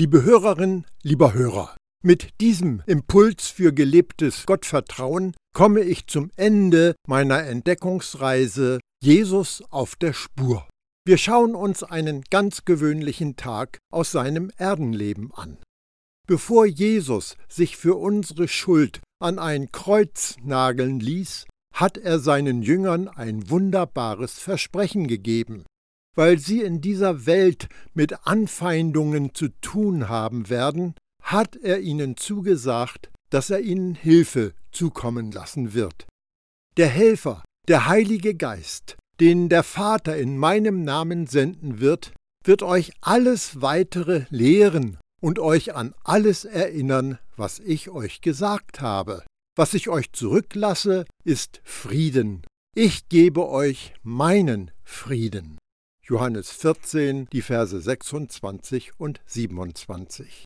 Liebe Hörerin, lieber Hörer, mit diesem Impuls für gelebtes Gottvertrauen komme ich zum Ende meiner Entdeckungsreise Jesus auf der Spur. Wir schauen uns einen ganz gewöhnlichen Tag aus seinem Erdenleben an. Bevor Jesus sich für unsere Schuld an ein Kreuz nageln ließ, hat er seinen Jüngern ein wunderbares Versprechen gegeben weil sie in dieser Welt mit Anfeindungen zu tun haben werden, hat er ihnen zugesagt, dass er ihnen Hilfe zukommen lassen wird. Der Helfer, der Heilige Geist, den der Vater in meinem Namen senden wird, wird euch alles weitere lehren und euch an alles erinnern, was ich euch gesagt habe. Was ich euch zurücklasse, ist Frieden. Ich gebe euch meinen Frieden. Johannes 14, die Verse 26 und 27.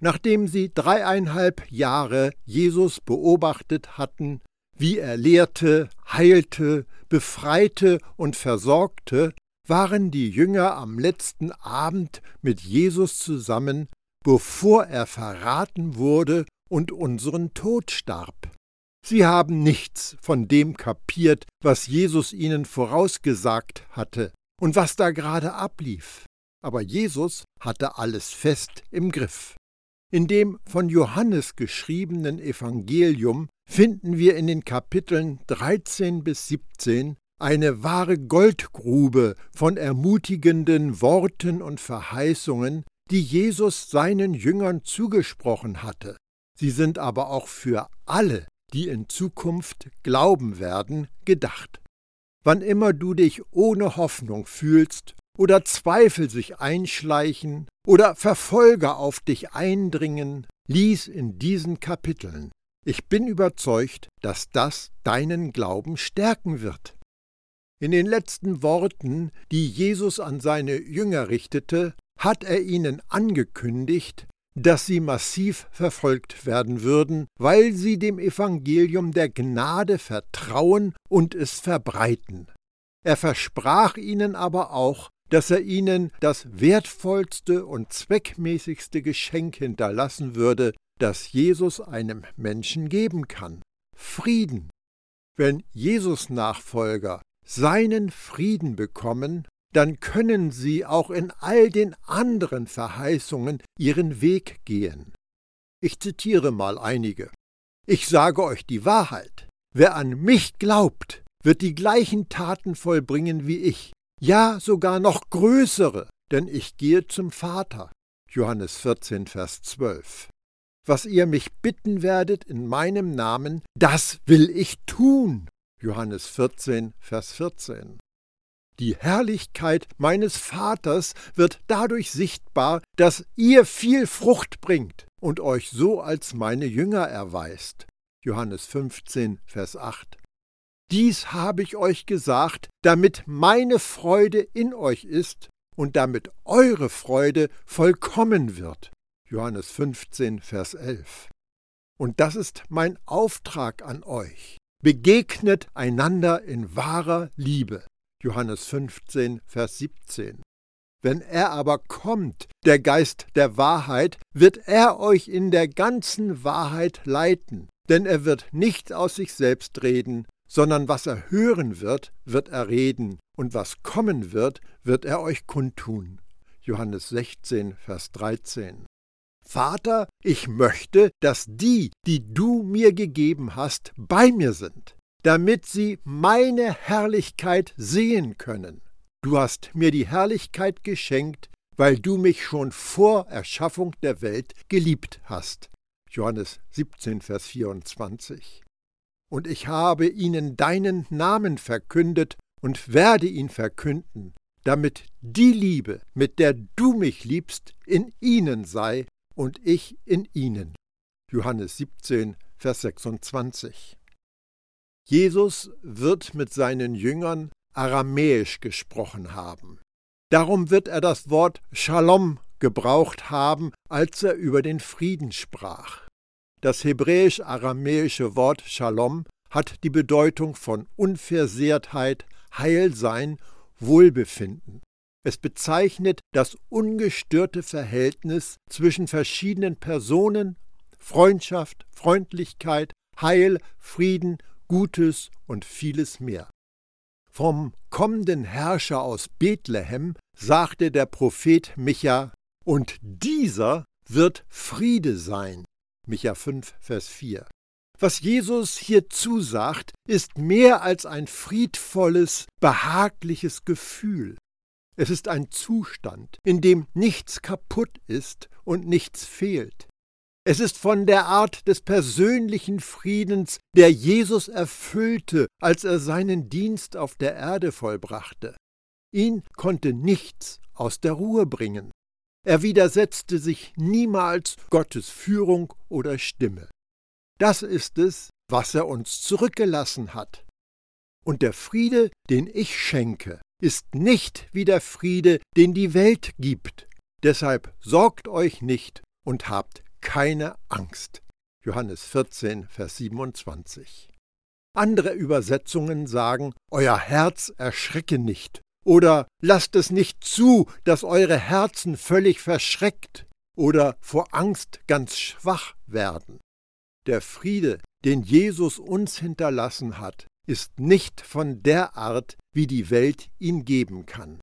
Nachdem sie dreieinhalb Jahre Jesus beobachtet hatten, wie er lehrte, heilte, befreite und versorgte, waren die Jünger am letzten Abend mit Jesus zusammen, bevor er verraten wurde und unseren Tod starb. Sie haben nichts von dem kapiert, was Jesus ihnen vorausgesagt hatte und was da gerade ablief. Aber Jesus hatte alles fest im Griff. In dem von Johannes geschriebenen Evangelium finden wir in den Kapiteln 13 bis 17 eine wahre Goldgrube von ermutigenden Worten und Verheißungen, die Jesus seinen Jüngern zugesprochen hatte. Sie sind aber auch für alle, die in Zukunft glauben werden, gedacht. Wann immer du dich ohne Hoffnung fühlst oder Zweifel sich einschleichen oder Verfolger auf dich eindringen, lies in diesen Kapiteln. Ich bin überzeugt, dass das deinen Glauben stärken wird. In den letzten Worten, die Jesus an seine Jünger richtete, hat er ihnen angekündigt, dass sie massiv verfolgt werden würden, weil sie dem Evangelium der Gnade vertrauen und es verbreiten. Er versprach ihnen aber auch, dass er ihnen das wertvollste und zweckmäßigste Geschenk hinterlassen würde, das Jesus einem Menschen geben kann Frieden. Wenn Jesus Nachfolger seinen Frieden bekommen, dann können sie auch in all den anderen Verheißungen ihren Weg gehen. Ich zitiere mal einige. Ich sage euch die Wahrheit. Wer an mich glaubt, wird die gleichen Taten vollbringen wie ich, ja sogar noch größere, denn ich gehe zum Vater. Johannes 14, Vers 12. Was ihr mich bitten werdet in meinem Namen, das will ich tun. Johannes 14, Vers 14. Die Herrlichkeit meines Vaters wird dadurch sichtbar, dass ihr viel Frucht bringt und euch so als meine Jünger erweist. Johannes 15, Vers 8. Dies habe ich euch gesagt, damit meine Freude in euch ist und damit eure Freude vollkommen wird. Johannes 15, Vers 11. Und das ist mein Auftrag an euch. Begegnet einander in wahrer Liebe. Johannes 15, Vers 17. Wenn er aber kommt, der Geist der Wahrheit, wird er euch in der ganzen Wahrheit leiten, denn er wird nicht aus sich selbst reden, sondern was er hören wird, wird er reden, und was kommen wird, wird er euch kundtun. Johannes 16, Vers 13. Vater, ich möchte, dass die, die du mir gegeben hast, bei mir sind, damit sie meine Herrlichkeit sehen können. Du hast mir die Herrlichkeit geschenkt, weil du mich schon vor Erschaffung der Welt geliebt hast. Johannes 17, Vers 24. Und ich habe ihnen deinen Namen verkündet und werde ihn verkünden, damit die Liebe, mit der du mich liebst, in ihnen sei und ich in ihnen. Johannes 17, Vers 26. Jesus wird mit seinen Jüngern aramäisch gesprochen haben. Darum wird er das Wort Shalom gebraucht haben, als er über den Frieden sprach. Das hebräisch-aramäische Wort Shalom hat die Bedeutung von Unversehrtheit, Heilsein, Wohlbefinden. Es bezeichnet das ungestörte Verhältnis zwischen verschiedenen Personen, Freundschaft, Freundlichkeit, Heil, Frieden, Gutes und vieles mehr. Vom kommenden Herrscher aus Bethlehem sagte der Prophet Micha, und dieser wird Friede sein. Micha 5, Vers 4. Was Jesus hier zusagt, ist mehr als ein friedvolles, behagliches Gefühl. Es ist ein Zustand, in dem nichts kaputt ist und nichts fehlt. Es ist von der Art des persönlichen Friedens, der Jesus erfüllte, als er seinen Dienst auf der Erde vollbrachte. Ihn konnte nichts aus der Ruhe bringen. Er widersetzte sich niemals Gottes Führung oder Stimme. Das ist es, was er uns zurückgelassen hat. Und der Friede, den ich schenke, ist nicht wie der Friede, den die Welt gibt. Deshalb sorgt euch nicht und habt keine Angst. Johannes 14, Vers 27. Andere Übersetzungen sagen, Euer Herz erschrecke nicht oder lasst es nicht zu, dass eure Herzen völlig verschreckt oder vor Angst ganz schwach werden. Der Friede, den Jesus uns hinterlassen hat, ist nicht von der Art, wie die Welt ihn geben kann.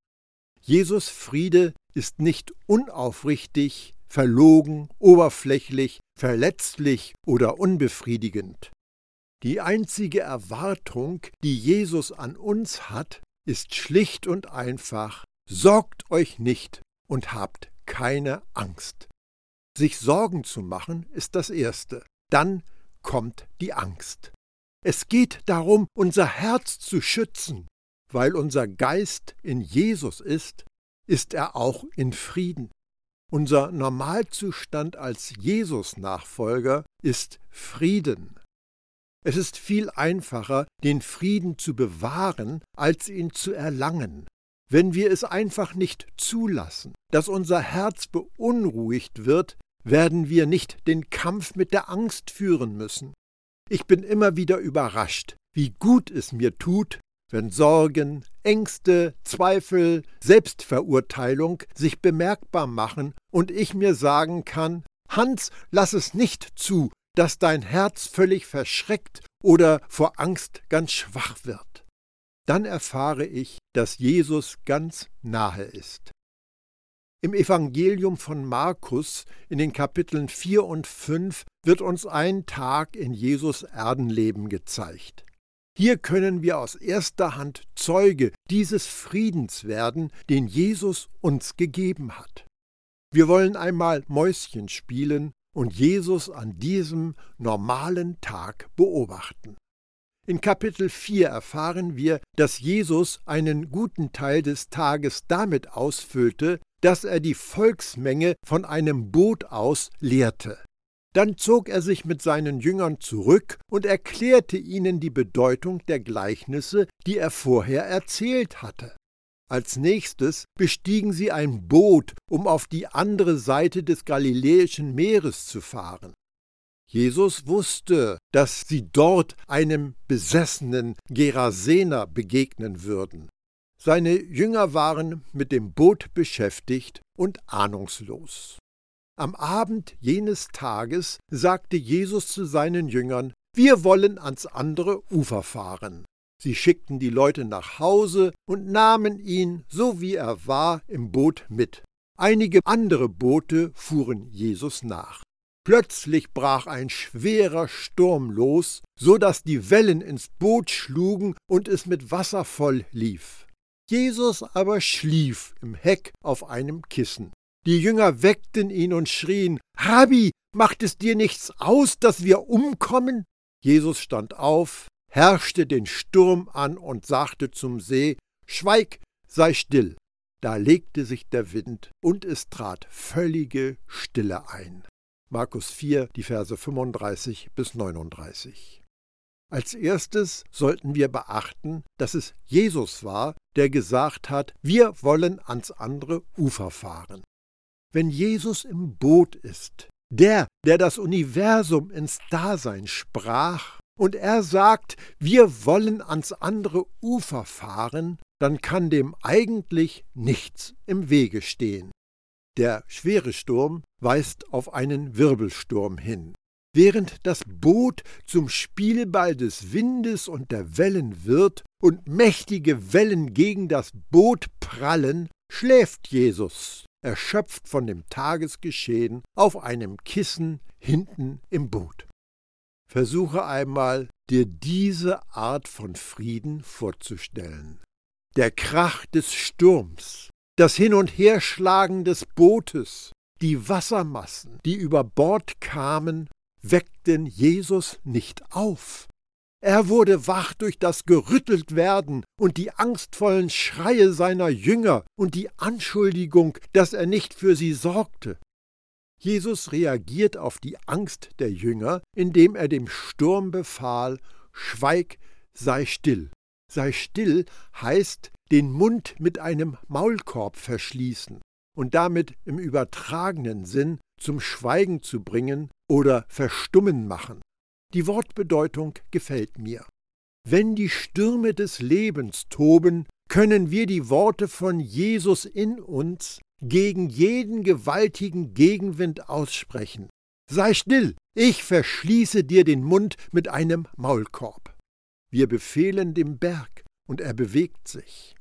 Jesus Friede ist nicht unaufrichtig, verlogen, oberflächlich, verletzlich oder unbefriedigend. Die einzige Erwartung, die Jesus an uns hat, ist schlicht und einfach, sorgt euch nicht und habt keine Angst. Sich Sorgen zu machen ist das Erste, dann kommt die Angst. Es geht darum, unser Herz zu schützen. Weil unser Geist in Jesus ist, ist er auch in Frieden. Unser Normalzustand als Jesus-Nachfolger ist Frieden. Es ist viel einfacher, den Frieden zu bewahren, als ihn zu erlangen. Wenn wir es einfach nicht zulassen, dass unser Herz beunruhigt wird, werden wir nicht den Kampf mit der Angst führen müssen. Ich bin immer wieder überrascht, wie gut es mir tut, wenn Sorgen, Ängste, Zweifel, Selbstverurteilung sich bemerkbar machen und ich mir sagen kann, Hans, lass es nicht zu, dass dein Herz völlig verschreckt oder vor Angst ganz schwach wird. Dann erfahre ich, dass Jesus ganz nahe ist. Im Evangelium von Markus in den Kapiteln 4 und 5 wird uns ein Tag in Jesus Erdenleben gezeigt. Hier können wir aus erster Hand Zeuge dieses Friedens werden, den Jesus uns gegeben hat. Wir wollen einmal Mäuschen spielen und Jesus an diesem normalen Tag beobachten. In Kapitel 4 erfahren wir, dass Jesus einen guten Teil des Tages damit ausfüllte, dass er die Volksmenge von einem Boot aus lehrte. Dann zog er sich mit seinen Jüngern zurück und erklärte ihnen die Bedeutung der Gleichnisse, die er vorher erzählt hatte. Als nächstes bestiegen sie ein Boot, um auf die andere Seite des Galiläischen Meeres zu fahren. Jesus wusste, dass sie dort einem besessenen Gerasener begegnen würden. Seine Jünger waren mit dem Boot beschäftigt und ahnungslos. Am Abend jenes Tages sagte Jesus zu seinen Jüngern, wir wollen ans andere Ufer fahren. Sie schickten die Leute nach Hause und nahmen ihn, so wie er war, im Boot mit. Einige andere Boote fuhren Jesus nach. Plötzlich brach ein schwerer Sturm los, so dass die Wellen ins Boot schlugen und es mit Wasser voll lief. Jesus aber schlief im Heck auf einem Kissen. Die Jünger weckten ihn und schrien, Rabbi, macht es dir nichts aus, dass wir umkommen? Jesus stand auf, herrschte den Sturm an und sagte zum See, Schweig, sei still. Da legte sich der Wind und es trat völlige Stille ein. Markus 4, die Verse 35 bis 39. Als erstes sollten wir beachten, dass es Jesus war, der gesagt hat, wir wollen ans andere Ufer fahren. Wenn Jesus im Boot ist, der, der das Universum ins Dasein sprach, und er sagt, wir wollen ans andere Ufer fahren, dann kann dem eigentlich nichts im Wege stehen. Der schwere Sturm weist auf einen Wirbelsturm hin. Während das Boot zum Spielball des Windes und der Wellen wird und mächtige Wellen gegen das Boot prallen, schläft Jesus, erschöpft von dem Tagesgeschehen, auf einem Kissen hinten im Boot. Versuche einmal, dir diese Art von Frieden vorzustellen. Der Krach des Sturms, das Hin- und Herschlagen des Bootes, die Wassermassen, die über Bord kamen weckten Jesus nicht auf. Er wurde wach durch das Gerütteltwerden und die angstvollen Schreie seiner Jünger und die Anschuldigung, dass er nicht für sie sorgte. Jesus reagiert auf die Angst der Jünger, indem er dem Sturm befahl, Schweig, sei still. Sei still heißt den Mund mit einem Maulkorb verschließen und damit im übertragenen Sinn zum Schweigen zu bringen oder verstummen machen. Die Wortbedeutung gefällt mir. Wenn die Stürme des Lebens toben, können wir die Worte von Jesus in uns gegen jeden gewaltigen Gegenwind aussprechen. Sei still, ich verschließe dir den Mund mit einem Maulkorb. Wir befehlen dem Berg, und er bewegt sich.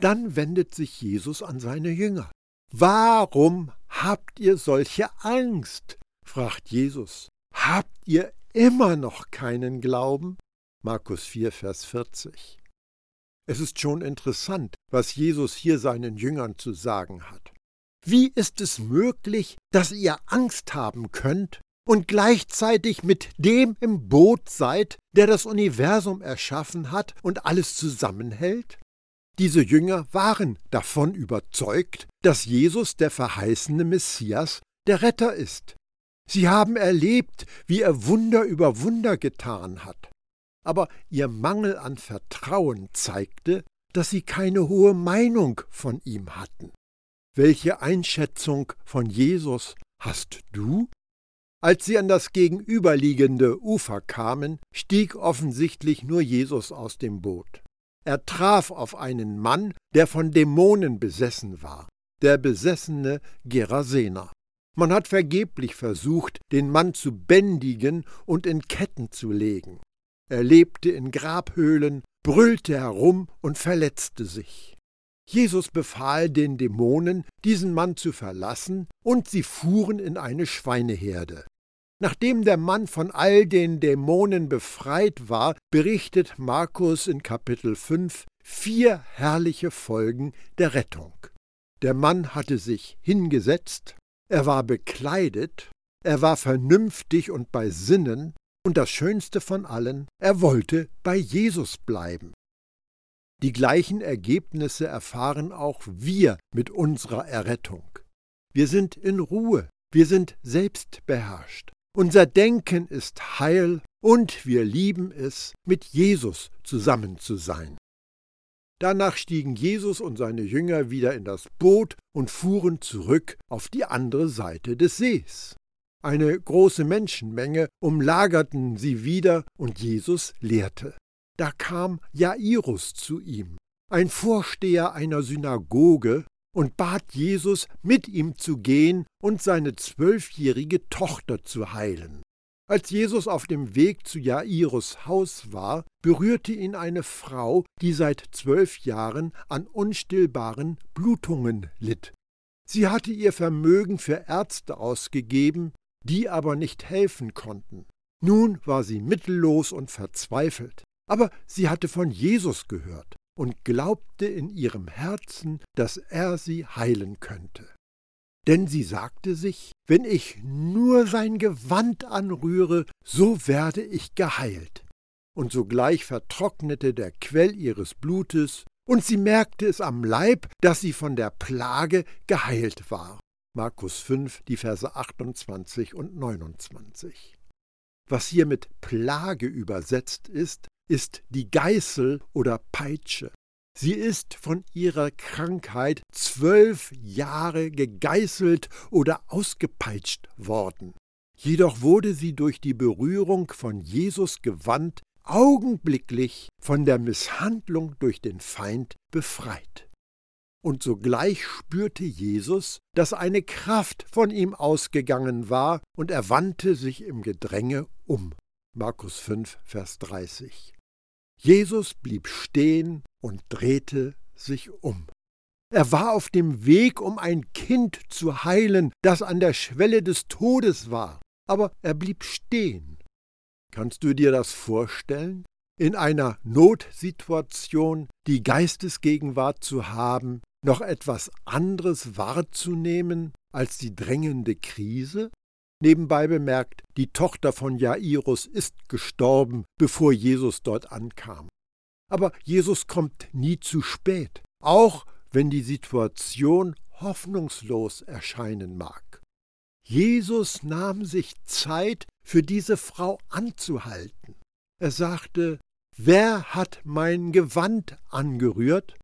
Dann wendet sich Jesus an seine Jünger. Warum habt ihr solche Angst? fragt Jesus. Habt ihr immer noch keinen Glauben? Markus 4, Vers 40. Es ist schon interessant, was Jesus hier seinen Jüngern zu sagen hat. Wie ist es möglich, dass ihr Angst haben könnt und gleichzeitig mit dem im Boot seid, der das Universum erschaffen hat und alles zusammenhält? Diese Jünger waren davon überzeugt, dass Jesus der verheißene Messias, der Retter ist. Sie haben erlebt, wie er Wunder über Wunder getan hat. Aber ihr Mangel an Vertrauen zeigte, dass sie keine hohe Meinung von ihm hatten. Welche Einschätzung von Jesus hast du? Als sie an das gegenüberliegende Ufer kamen, stieg offensichtlich nur Jesus aus dem Boot. Er traf auf einen Mann, der von Dämonen besessen war, der besessene Gerasener. Man hat vergeblich versucht, den Mann zu bändigen und in Ketten zu legen. Er lebte in Grabhöhlen, brüllte herum und verletzte sich. Jesus befahl den Dämonen, diesen Mann zu verlassen, und sie fuhren in eine Schweineherde. Nachdem der Mann von all den Dämonen befreit war, berichtet Markus in Kapitel 5 vier herrliche Folgen der Rettung. Der Mann hatte sich hingesetzt, er war bekleidet, er war vernünftig und bei Sinnen, und das Schönste von allen, er wollte bei Jesus bleiben. Die gleichen Ergebnisse erfahren auch wir mit unserer Errettung. Wir sind in Ruhe, wir sind selbstbeherrscht, unser Denken ist heil und wir lieben es, mit Jesus zusammen zu sein. Danach stiegen Jesus und seine Jünger wieder in das Boot und fuhren zurück auf die andere Seite des Sees. Eine große Menschenmenge umlagerten sie wieder und Jesus lehrte. Da kam Jairus zu ihm, ein Vorsteher einer Synagoge, und bat Jesus, mit ihm zu gehen und seine zwölfjährige Tochter zu heilen. Als Jesus auf dem Weg zu Jairus Haus war, berührte ihn eine Frau, die seit zwölf Jahren an unstillbaren Blutungen litt. Sie hatte ihr Vermögen für Ärzte ausgegeben, die aber nicht helfen konnten. Nun war sie mittellos und verzweifelt. Aber sie hatte von Jesus gehört und glaubte in ihrem Herzen, dass er sie heilen könnte. Denn sie sagte sich, wenn ich nur sein Gewand anrühre, so werde ich geheilt. Und sogleich vertrocknete der Quell ihres Blutes, und sie merkte es am Leib, dass sie von der Plage geheilt war. Markus 5, die Verse 28 und 29. Was hier mit Plage übersetzt ist, ist die Geißel oder Peitsche. Sie ist von ihrer Krankheit zwölf Jahre gegeißelt oder ausgepeitscht worden. Jedoch wurde sie durch die Berührung von Jesus Gewand augenblicklich von der Misshandlung durch den Feind befreit. Und sogleich spürte Jesus, dass eine Kraft von ihm ausgegangen war, und er wandte sich im Gedränge um. Markus 5, Vers 30. Jesus blieb stehen und drehte sich um. Er war auf dem Weg, um ein Kind zu heilen, das an der Schwelle des Todes war, aber er blieb stehen. Kannst du dir das vorstellen? In einer Notsituation die Geistesgegenwart zu haben, noch etwas anderes wahrzunehmen als die drängende Krise? Nebenbei bemerkt, die Tochter von Jairus ist gestorben, bevor Jesus dort ankam. Aber Jesus kommt nie zu spät, auch wenn die Situation hoffnungslos erscheinen mag. Jesus nahm sich Zeit, für diese Frau anzuhalten. Er sagte, Wer hat mein Gewand angerührt?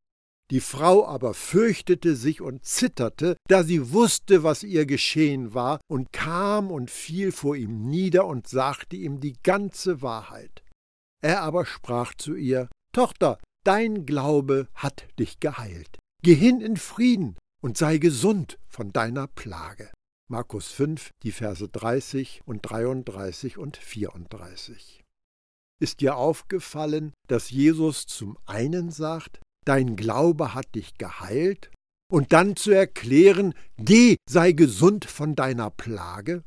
Die Frau aber fürchtete sich und zitterte, da sie wusste, was ihr geschehen war, und kam und fiel vor ihm nieder und sagte ihm die ganze Wahrheit. Er aber sprach zu ihr, Tochter, dein Glaube hat dich geheilt. Geh hin in Frieden und sei gesund von deiner Plage. Markus 5, die Verse 30 und 33 und 34. Ist dir aufgefallen, dass Jesus zum einen sagt, dein Glaube hat dich geheilt, und dann zu erklären, geh, sei gesund von deiner Plage?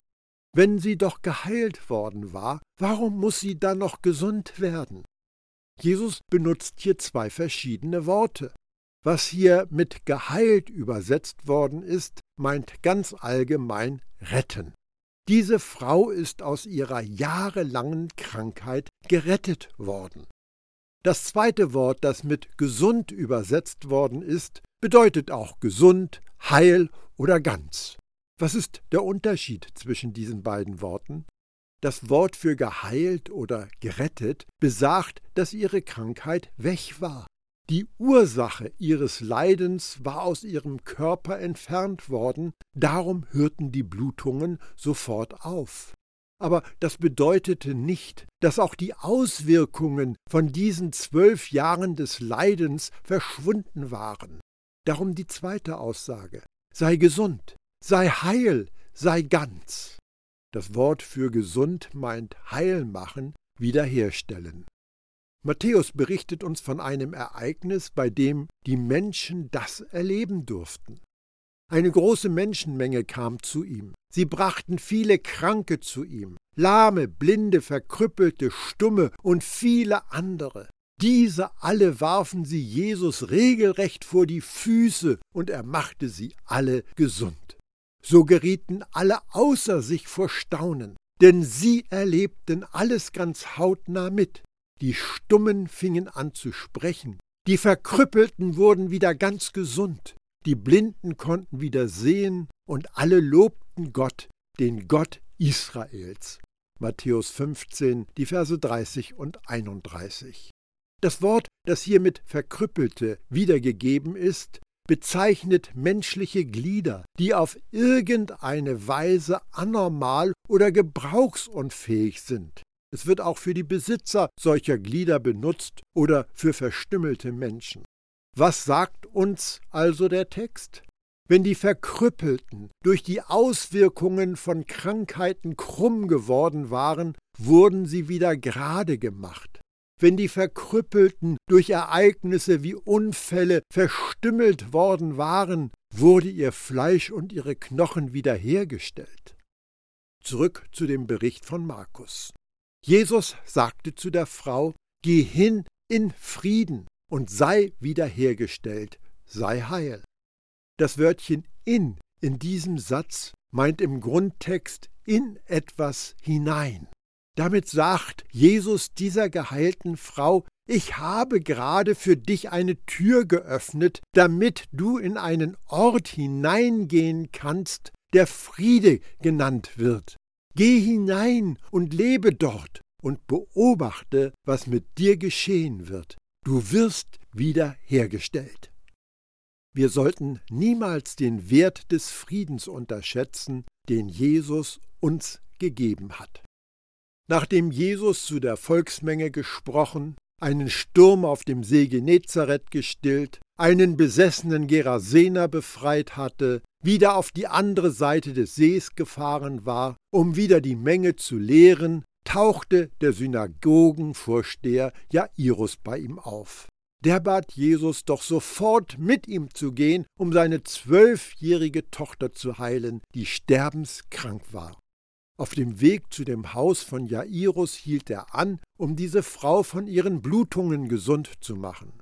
Wenn sie doch geheilt worden war, warum muss sie dann noch gesund werden? Jesus benutzt hier zwei verschiedene Worte. Was hier mit geheilt übersetzt worden ist, meint ganz allgemein retten. Diese Frau ist aus ihrer jahrelangen Krankheit gerettet worden. Das zweite Wort, das mit gesund übersetzt worden ist, bedeutet auch gesund, heil oder ganz. Was ist der Unterschied zwischen diesen beiden Worten? Das Wort für geheilt oder gerettet besagt, dass ihre Krankheit weg war. Die Ursache ihres Leidens war aus ihrem Körper entfernt worden, darum hörten die Blutungen sofort auf. Aber das bedeutete nicht, dass auch die Auswirkungen von diesen zwölf Jahren des Leidens verschwunden waren. Darum die zweite Aussage. Sei gesund, sei heil, sei ganz. Das Wort für gesund meint heil machen, wiederherstellen. Matthäus berichtet uns von einem Ereignis, bei dem die Menschen das erleben durften. Eine große Menschenmenge kam zu ihm. Sie brachten viele Kranke zu ihm, Lahme, Blinde, Verkrüppelte, Stumme und viele andere. Diese alle warfen sie Jesus regelrecht vor die Füße, und er machte sie alle gesund. So gerieten alle außer sich vor Staunen, denn sie erlebten alles ganz hautnah mit. Die Stummen fingen an zu sprechen, die Verkrüppelten wurden wieder ganz gesund, die Blinden konnten wieder sehen und alle lobten Gott, den Gott Israels. Matthäus 15, die Verse 30 und 31. Das Wort, das hier mit Verkrüppelte wiedergegeben ist, bezeichnet menschliche Glieder, die auf irgendeine Weise anormal oder gebrauchsunfähig sind. Es wird auch für die Besitzer solcher Glieder benutzt oder für verstümmelte Menschen. Was sagt uns also der Text? Wenn die Verkrüppelten durch die Auswirkungen von Krankheiten krumm geworden waren, wurden sie wieder gerade gemacht. Wenn die Verkrüppelten durch Ereignisse wie Unfälle verstümmelt worden waren, wurde ihr Fleisch und ihre Knochen wiederhergestellt. Zurück zu dem Bericht von Markus. Jesus sagte zu der Frau, Geh hin in Frieden und sei wiederhergestellt, sei heil. Das Wörtchen in in diesem Satz meint im Grundtext in etwas hinein. Damit sagt Jesus dieser geheilten Frau, ich habe gerade für dich eine Tür geöffnet, damit du in einen Ort hineingehen kannst, der Friede genannt wird. Geh hinein und lebe dort und beobachte, was mit dir geschehen wird. Du wirst wiederhergestellt. Wir sollten niemals den Wert des Friedens unterschätzen, den Jesus uns gegeben hat. Nachdem Jesus zu der Volksmenge gesprochen, einen Sturm auf dem See Genezareth gestillt, einen besessenen Gerasener befreit hatte, wieder auf die andere Seite des Sees gefahren war, um wieder die Menge zu lehren, tauchte der Synagogenvorsteher Jairus bei ihm auf. Der bat Jesus doch sofort mit ihm zu gehen, um seine zwölfjährige Tochter zu heilen, die sterbenskrank war. Auf dem Weg zu dem Haus von Jairus hielt er an, um diese Frau von ihren Blutungen gesund zu machen.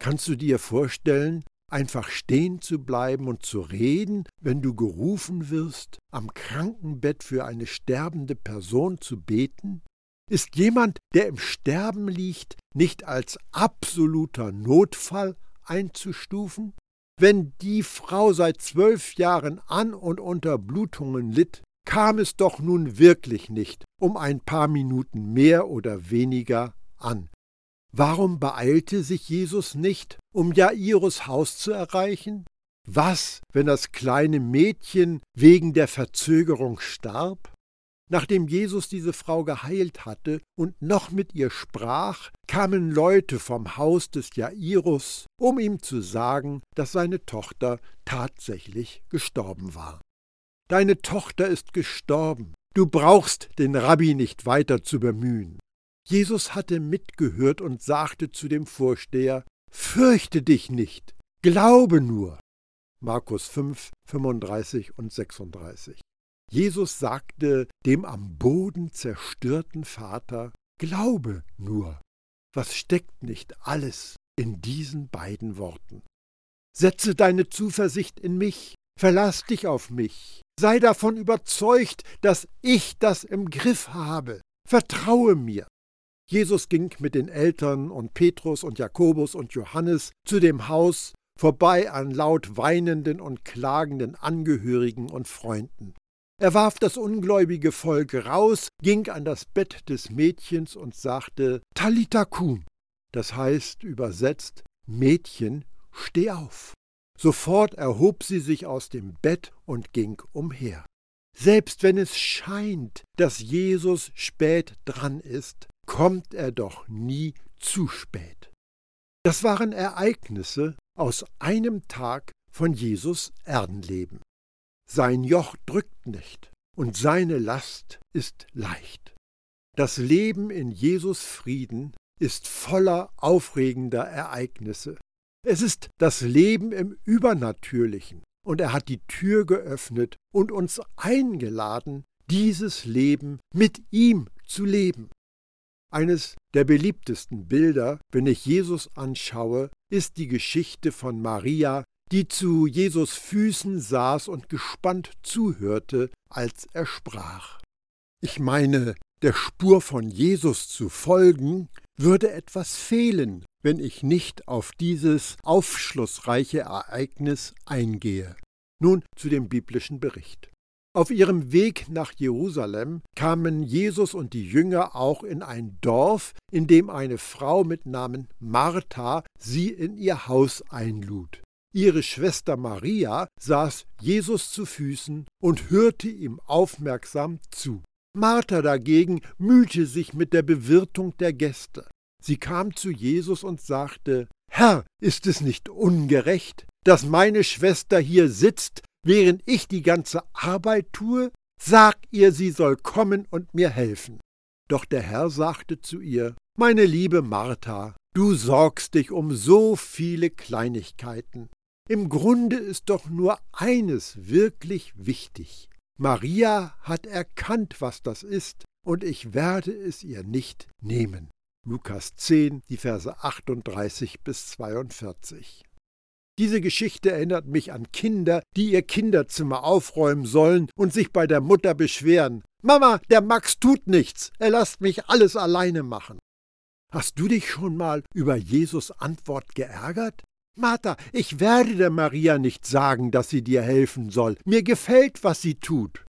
Kannst du dir vorstellen, einfach stehen zu bleiben und zu reden, wenn du gerufen wirst, am Krankenbett für eine sterbende Person zu beten? Ist jemand, der im Sterben liegt, nicht als absoluter Notfall einzustufen? Wenn die Frau seit zwölf Jahren an und unter Blutungen litt, kam es doch nun wirklich nicht um ein paar Minuten mehr oder weniger an. Warum beeilte sich Jesus nicht, um Jairus Haus zu erreichen? Was, wenn das kleine Mädchen wegen der Verzögerung starb? Nachdem Jesus diese Frau geheilt hatte und noch mit ihr sprach, kamen Leute vom Haus des Jairus, um ihm zu sagen, dass seine Tochter tatsächlich gestorben war. Deine Tochter ist gestorben, du brauchst den Rabbi nicht weiter zu bemühen. Jesus hatte mitgehört und sagte zu dem Vorsteher, Fürchte dich nicht, glaube nur. Markus 5, 35 und 36. Jesus sagte dem am Boden zerstörten Vater, Glaube nur. Was steckt nicht alles in diesen beiden Worten? Setze deine Zuversicht in mich, verlass dich auf mich, sei davon überzeugt, dass ich das im Griff habe, vertraue mir. Jesus ging mit den Eltern und Petrus und Jakobus und Johannes zu dem Haus, vorbei an laut weinenden und klagenden Angehörigen und Freunden. Er warf das ungläubige Volk raus, ging an das Bett des Mädchens und sagte Talita kum, das heißt übersetzt Mädchen, steh auf. Sofort erhob sie sich aus dem Bett und ging umher. Selbst wenn es scheint, dass Jesus spät dran ist, kommt er doch nie zu spät. Das waren Ereignisse aus einem Tag von Jesus Erdenleben. Sein Joch drückt nicht und seine Last ist leicht. Das Leben in Jesus Frieden ist voller aufregender Ereignisse. Es ist das Leben im Übernatürlichen und er hat die Tür geöffnet und uns eingeladen, dieses Leben mit ihm zu leben. Eines der beliebtesten Bilder, wenn ich Jesus anschaue, ist die Geschichte von Maria, die zu Jesus Füßen saß und gespannt zuhörte, als er sprach. Ich meine, der Spur von Jesus zu folgen, würde etwas fehlen, wenn ich nicht auf dieses aufschlussreiche Ereignis eingehe. Nun zu dem biblischen Bericht. Auf ihrem Weg nach Jerusalem kamen Jesus und die Jünger auch in ein Dorf, in dem eine Frau mit Namen Martha sie in ihr Haus einlud. Ihre Schwester Maria saß Jesus zu Füßen und hörte ihm aufmerksam zu. Martha dagegen mühte sich mit der Bewirtung der Gäste. Sie kam zu Jesus und sagte Herr, ist es nicht ungerecht, dass meine Schwester hier sitzt, während ich die ganze Arbeit tue? Sag ihr, sie soll kommen und mir helfen. Doch der Herr sagte zu ihr, Meine liebe Martha, du sorgst dich um so viele Kleinigkeiten. Im Grunde ist doch nur eines wirklich wichtig. Maria hat erkannt, was das ist, und ich werde es ihr nicht nehmen. Lukas 10, die Verse 38 bis 42. Diese Geschichte erinnert mich an Kinder, die ihr Kinderzimmer aufräumen sollen und sich bei der Mutter beschweren. Mama, der Max tut nichts, er lasst mich alles alleine machen. Hast du dich schon mal über Jesus Antwort geärgert? Martha, ich werde der Maria nicht sagen, dass sie dir helfen soll. Mir gefällt, was sie tut.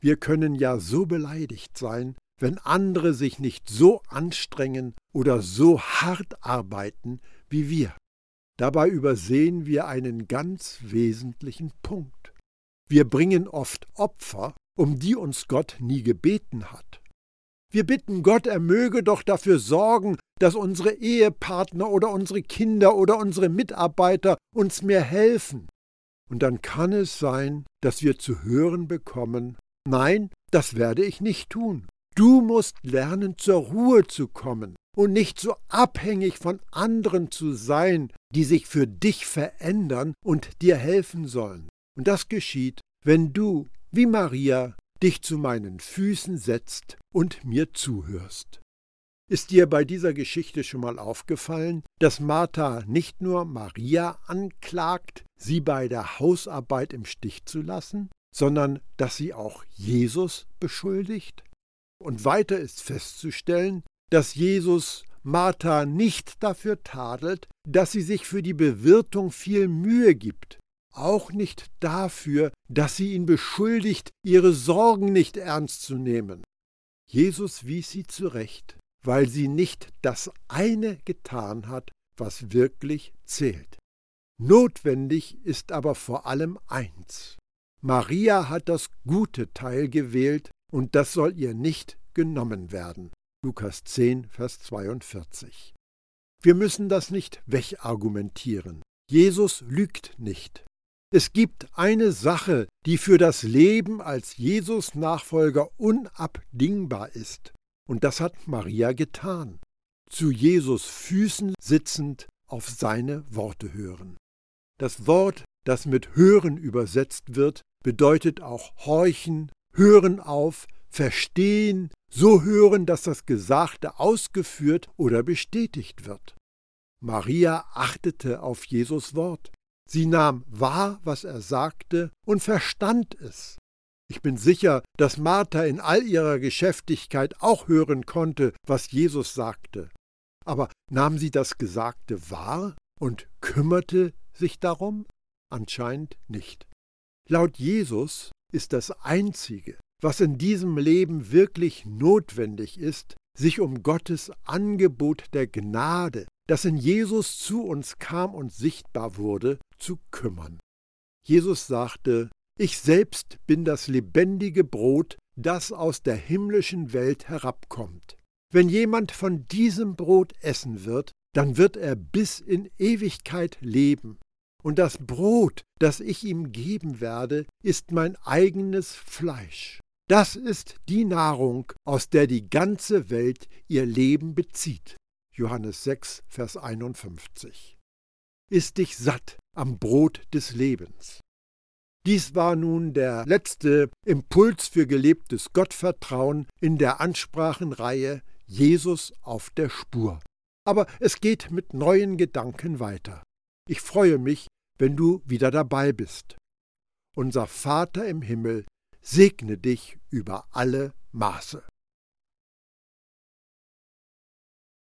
Wir können ja so beleidigt sein, wenn andere sich nicht so anstrengen oder so hart arbeiten wie wir. Dabei übersehen wir einen ganz wesentlichen Punkt. Wir bringen oft Opfer um die uns Gott nie gebeten hat. Wir bitten Gott, er möge doch dafür sorgen, dass unsere Ehepartner oder unsere Kinder oder unsere Mitarbeiter uns mehr helfen. Und dann kann es sein, dass wir zu hören bekommen, nein, das werde ich nicht tun. Du musst lernen, zur Ruhe zu kommen und nicht so abhängig von anderen zu sein, die sich für dich verändern und dir helfen sollen. Und das geschieht, wenn du, wie Maria, dich zu meinen Füßen setzt und mir zuhörst. Ist dir bei dieser Geschichte schon mal aufgefallen, dass Martha nicht nur Maria anklagt, sie bei der Hausarbeit im Stich zu lassen, sondern dass sie auch Jesus beschuldigt? Und weiter ist festzustellen, dass Jesus Martha nicht dafür tadelt, dass sie sich für die Bewirtung viel Mühe gibt, auch nicht dafür, dass sie ihn beschuldigt, ihre Sorgen nicht ernst zu nehmen. Jesus wies sie zurecht, weil sie nicht das eine getan hat, was wirklich zählt. Notwendig ist aber vor allem eins. Maria hat das gute Teil gewählt, und das soll ihr nicht genommen werden. Lukas 10, Vers 42. Wir müssen das nicht wegargumentieren. Jesus lügt nicht. Es gibt eine Sache, die für das Leben als Jesus-Nachfolger unabdingbar ist. Und das hat Maria getan. Zu Jesus Füßen sitzend auf seine Worte hören. Das Wort, das mit hören übersetzt wird, bedeutet auch horchen, hören auf, verstehen, so hören, dass das Gesagte ausgeführt oder bestätigt wird. Maria achtete auf Jesus Wort. Sie nahm wahr, was er sagte, und verstand es. Ich bin sicher, dass Martha in all ihrer Geschäftigkeit auch hören konnte, was Jesus sagte. Aber nahm sie das Gesagte wahr und kümmerte sich darum? Anscheinend nicht. Laut Jesus ist das Einzige, was in diesem Leben wirklich notwendig ist, sich um Gottes Angebot der Gnade, das in Jesus zu uns kam und sichtbar wurde, zu kümmern. Jesus sagte, ich selbst bin das lebendige Brot, das aus der himmlischen Welt herabkommt. Wenn jemand von diesem Brot essen wird, dann wird er bis in Ewigkeit leben. Und das Brot, das ich ihm geben werde, ist mein eigenes Fleisch. Das ist die Nahrung, aus der die ganze Welt ihr Leben bezieht. Johannes 6, Vers 51. Ist dich satt am Brot des Lebens. Dies war nun der letzte Impuls für gelebtes Gottvertrauen in der Ansprachenreihe Jesus auf der Spur. Aber es geht mit neuen Gedanken weiter. Ich freue mich, wenn du wieder dabei bist. Unser Vater im Himmel segne dich über alle Maße.